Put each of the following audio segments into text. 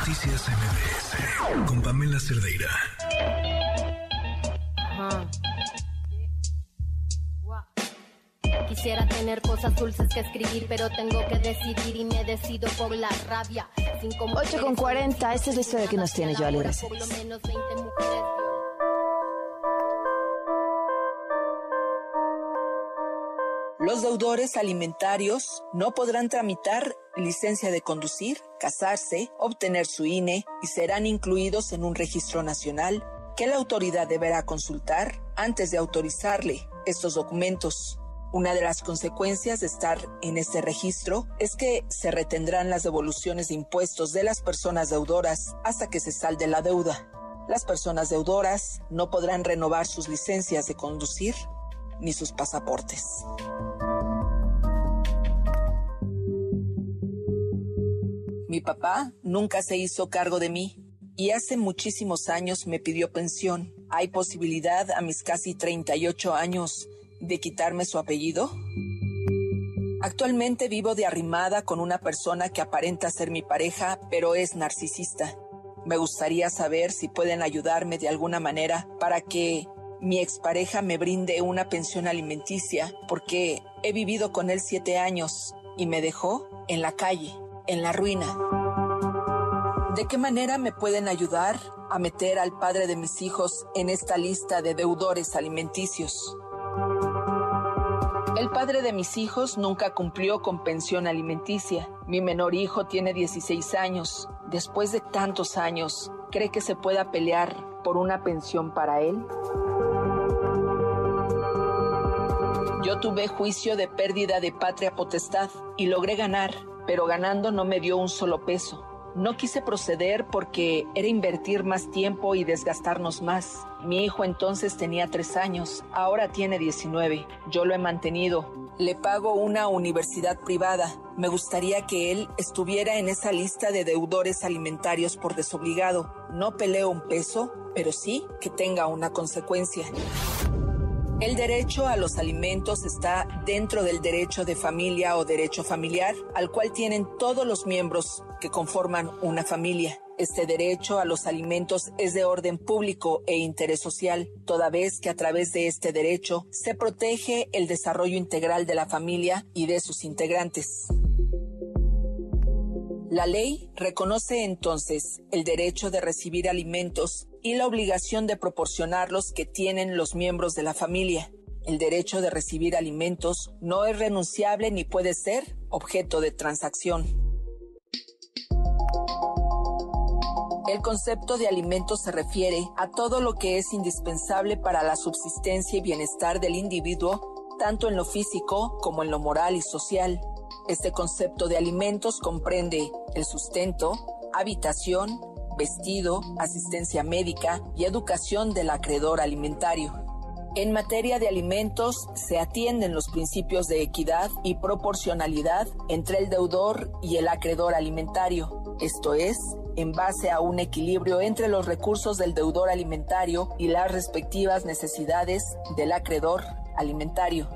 Noticias MBS con Pamela Cerdeira. Quisiera tener cosas dulces que escribir, pero tengo que decidir y me decido por la rabia. 8 con 40, esta es la historia que nos tiene Joali Gracias. Los deudores alimentarios no podrán tramitar licencia de conducir, casarse, obtener su INE y serán incluidos en un registro nacional que la autoridad deberá consultar antes de autorizarle estos documentos. Una de las consecuencias de estar en este registro es que se retendrán las devoluciones de impuestos de las personas deudoras hasta que se salde la deuda. Las personas deudoras no podrán renovar sus licencias de conducir ni sus pasaportes. Mi papá nunca se hizo cargo de mí y hace muchísimos años me pidió pensión. ¿Hay posibilidad a mis casi 38 años de quitarme su apellido? Actualmente vivo de arrimada con una persona que aparenta ser mi pareja, pero es narcisista. Me gustaría saber si pueden ayudarme de alguna manera para que mi expareja me brinde una pensión alimenticia, porque he vivido con él siete años y me dejó en la calle en la ruina. ¿De qué manera me pueden ayudar a meter al padre de mis hijos en esta lista de deudores alimenticios? El padre de mis hijos nunca cumplió con pensión alimenticia. Mi menor hijo tiene 16 años. Después de tantos años, ¿cree que se pueda pelear por una pensión para él? Yo tuve juicio de pérdida de patria potestad y logré ganar pero ganando no me dio un solo peso. No quise proceder porque era invertir más tiempo y desgastarnos más. Mi hijo entonces tenía tres años, ahora tiene 19. Yo lo he mantenido. Le pago una universidad privada. Me gustaría que él estuviera en esa lista de deudores alimentarios por desobligado. No peleo un peso, pero sí que tenga una consecuencia. El derecho a los alimentos está dentro del derecho de familia o derecho familiar, al cual tienen todos los miembros que conforman una familia. Este derecho a los alimentos es de orden público e interés social, toda vez que a través de este derecho se protege el desarrollo integral de la familia y de sus integrantes. La ley reconoce entonces el derecho de recibir alimentos y la obligación de proporcionarlos que tienen los miembros de la familia. El derecho de recibir alimentos no es renunciable ni puede ser objeto de transacción. El concepto de alimentos se refiere a todo lo que es indispensable para la subsistencia y bienestar del individuo, tanto en lo físico como en lo moral y social. Este concepto de alimentos comprende el sustento, habitación, vestido, asistencia médica y educación del acreedor alimentario. En materia de alimentos se atienden los principios de equidad y proporcionalidad entre el deudor y el acreedor alimentario, esto es, en base a un equilibrio entre los recursos del deudor alimentario y las respectivas necesidades del acreedor alimentario.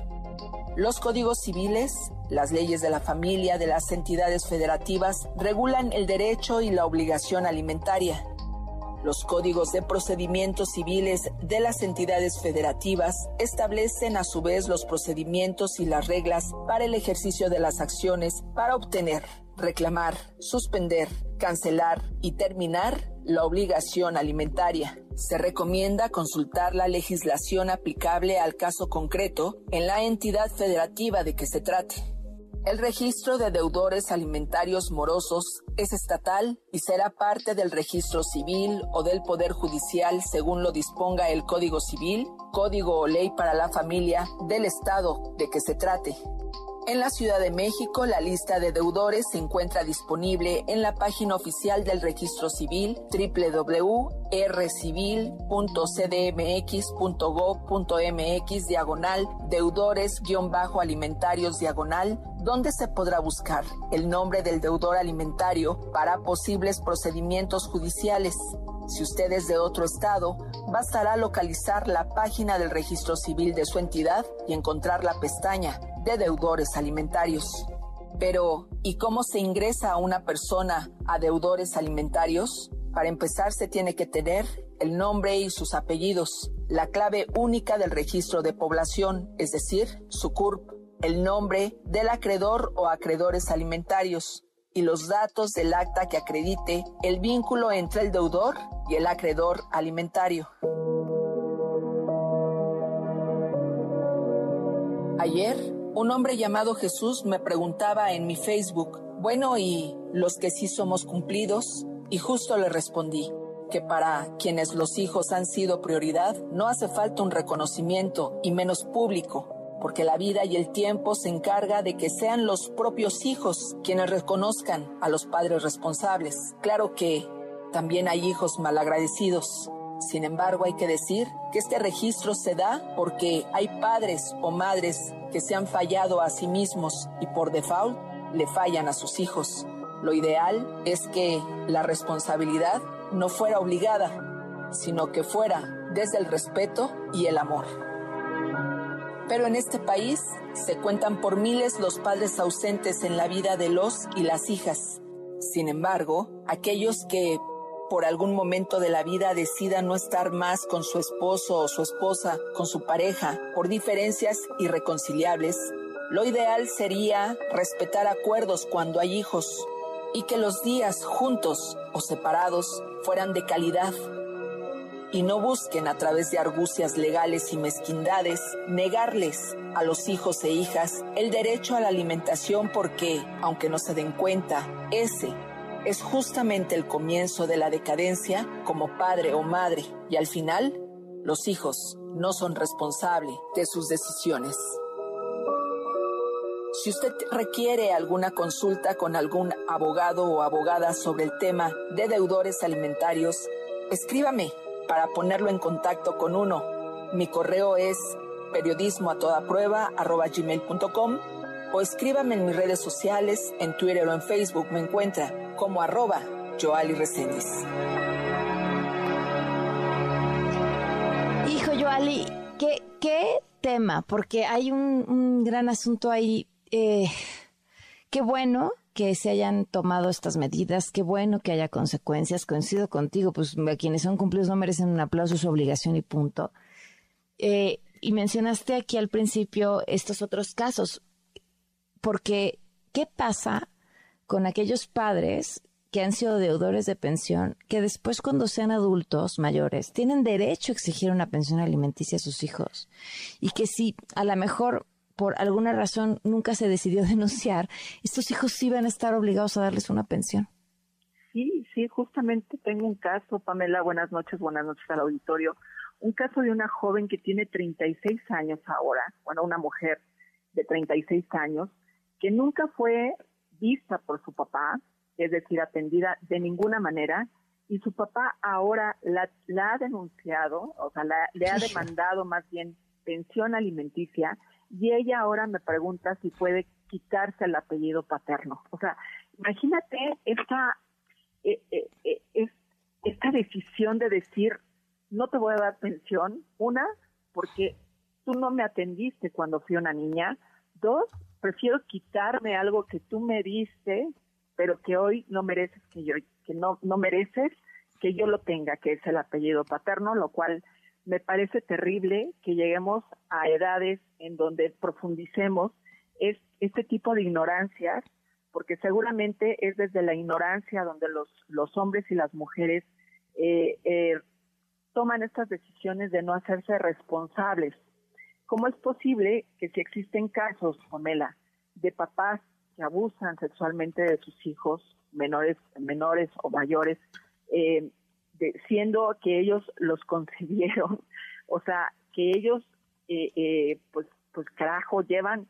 Los códigos civiles, las leyes de la familia de las entidades federativas regulan el derecho y la obligación alimentaria. Los códigos de procedimientos civiles de las entidades federativas establecen a su vez los procedimientos y las reglas para el ejercicio de las acciones para obtener, reclamar, suspender, cancelar y terminar la obligación alimentaria. Se recomienda consultar la legislación aplicable al caso concreto en la entidad federativa de que se trate. El registro de deudores alimentarios morosos es estatal y será parte del registro civil o del Poder Judicial según lo disponga el Código Civil, Código o Ley para la Familia del Estado de que se trate. En la Ciudad de México, la lista de deudores se encuentra disponible en la página oficial del Registro Civil www.rcivil.cdmx.gov.mx diagonal deudores-alimentarios diagonal donde se podrá buscar el nombre del deudor alimentario para posibles procedimientos judiciales. Si usted es de otro estado, bastará localizar la página del registro civil de su entidad y encontrar la pestaña de deudores alimentarios. Pero, ¿y cómo se ingresa a una persona a deudores alimentarios? Para empezar, se tiene que tener el nombre y sus apellidos, la clave única del registro de población, es decir, su CURP, el nombre del acreedor o acreedores alimentarios y los datos del acta que acredite el vínculo entre el deudor y el acreedor alimentario. Ayer, un hombre llamado Jesús me preguntaba en mi Facebook, bueno, ¿y los que sí somos cumplidos? Y justo le respondí que para quienes los hijos han sido prioridad, no hace falta un reconocimiento y menos público, porque la vida y el tiempo se encarga de que sean los propios hijos quienes reconozcan a los padres responsables. Claro que también hay hijos malagradecidos. Sin embargo, hay que decir que este registro se da porque hay padres o madres que se han fallado a sí mismos y por default le fallan a sus hijos. Lo ideal es que la responsabilidad no fuera obligada, sino que fuera desde el respeto y el amor. Pero en este país se cuentan por miles los padres ausentes en la vida de los y las hijas. Sin embargo, aquellos que por algún momento de la vida decidan no estar más con su esposo o su esposa, con su pareja, por diferencias irreconciliables, lo ideal sería respetar acuerdos cuando hay hijos y que los días juntos o separados fueran de calidad y no busquen a través de argucias legales y mezquindades negarles a los hijos e hijas el derecho a la alimentación porque, aunque no se den cuenta, ese es justamente el comienzo de la decadencia como padre o madre y al final los hijos no son responsables de sus decisiones. Si usted requiere alguna consulta con algún abogado o abogada sobre el tema de deudores alimentarios, escríbame para ponerlo en contacto con uno. Mi correo es periodismo a toda o escríbame en mis redes sociales, en Twitter o en Facebook me encuentra como arroba Joali Hijo Joali, ¿qué, qué tema? Porque hay un gran asunto ahí eh, qué bueno que se hayan tomado estas medidas, qué bueno que haya consecuencias. Coincido contigo, pues quienes son cumplidos no merecen un aplauso, su obligación y punto. Eh, y mencionaste aquí al principio estos otros casos, porque ¿qué pasa con aquellos padres que han sido deudores de pensión, que después cuando sean adultos mayores tienen derecho a exigir una pensión alimenticia a sus hijos? Y que si a lo mejor por alguna razón nunca se decidió denunciar, estos hijos sí van a estar obligados a darles una pensión. Sí, sí, justamente tengo un caso, Pamela, buenas noches, buenas noches al auditorio, un caso de una joven que tiene 36 años ahora, bueno, una mujer de 36 años, que nunca fue vista por su papá, es decir, atendida de ninguna manera, y su papá ahora la, ha denunciado, o sea, le ha demandado más bien pensión alimenticia, y ella ahora me pregunta si puede quitarse el apellido paterno. O sea, imagínate esta, eh, eh, eh, esta decisión de decir, no te voy a dar pensión, una, porque tú no me atendiste cuando fui una niña, dos, prefiero quitarme algo que tú me diste, pero que hoy no mereces que yo, que no, no mereces que yo lo tenga, que es el apellido paterno, lo cual me parece terrible que lleguemos a edades en donde profundicemos es, este tipo de ignorancias, porque seguramente es desde la ignorancia donde los, los hombres y las mujeres eh, eh, toman estas decisiones de no hacerse responsables. ¿Cómo es posible que si existen casos, Pamela, de papás que abusan sexualmente de sus hijos, menores, menores o mayores, eh, siendo que ellos los concebieron, o sea, que ellos, eh, eh, pues, pues carajo, llevan,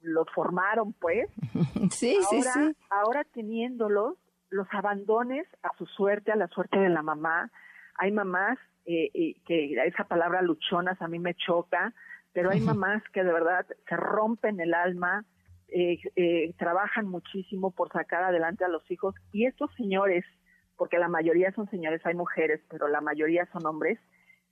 los formaron, pues. Sí, sí, sí. Ahora teniéndolos, los abandones a su suerte, a la suerte de la mamá. Hay mamás eh, que esa palabra luchonas a mí me choca, pero hay mamás que de verdad se rompen el alma, trabajan muchísimo por sacar adelante a los hijos y estos señores porque la mayoría son señores, hay mujeres, pero la mayoría son hombres,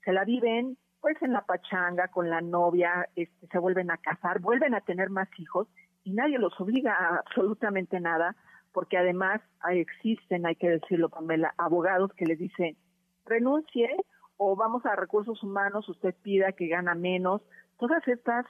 se la viven pues en la pachanga con la novia, este, se vuelven a casar, vuelven a tener más hijos y nadie los obliga a absolutamente nada, porque además existen, hay que decirlo, Pamela, abogados que les dicen, renuncie o vamos a recursos humanos, usted pida que gana menos. Todas estas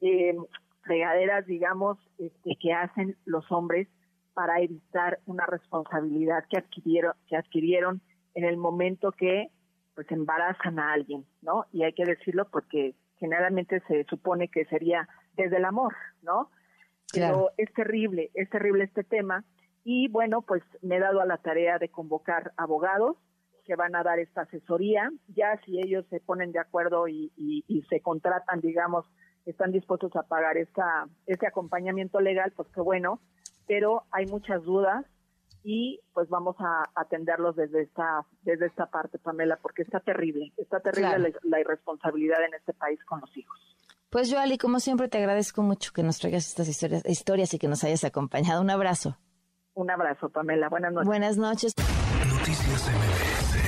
eh, fregaderas, digamos, este, que hacen los hombres para evitar una responsabilidad que adquirieron, que adquirieron en el momento que pues embarazan a alguien, ¿no? Y hay que decirlo porque generalmente se supone que sería desde el amor, ¿no? Pero es terrible, es terrible este tema. Y bueno, pues me he dado a la tarea de convocar abogados que van a dar esta asesoría. Ya si ellos se ponen de acuerdo y, y se contratan, digamos, están dispuestos a pagar esta, este acompañamiento legal, pues qué bueno, pero hay muchas dudas y pues vamos a atenderlos desde esta desde esta parte, Pamela, porque está terrible, está terrible la, irresponsabilidad en este país con los hijos. Pues yo, Ali, como siempre, te agradezco mucho que nos traigas estas historias, historias y que nos hayas acompañado. Un abrazo. Un abrazo, Pamela. Buenas noches. Buenas noches. Noticias MBS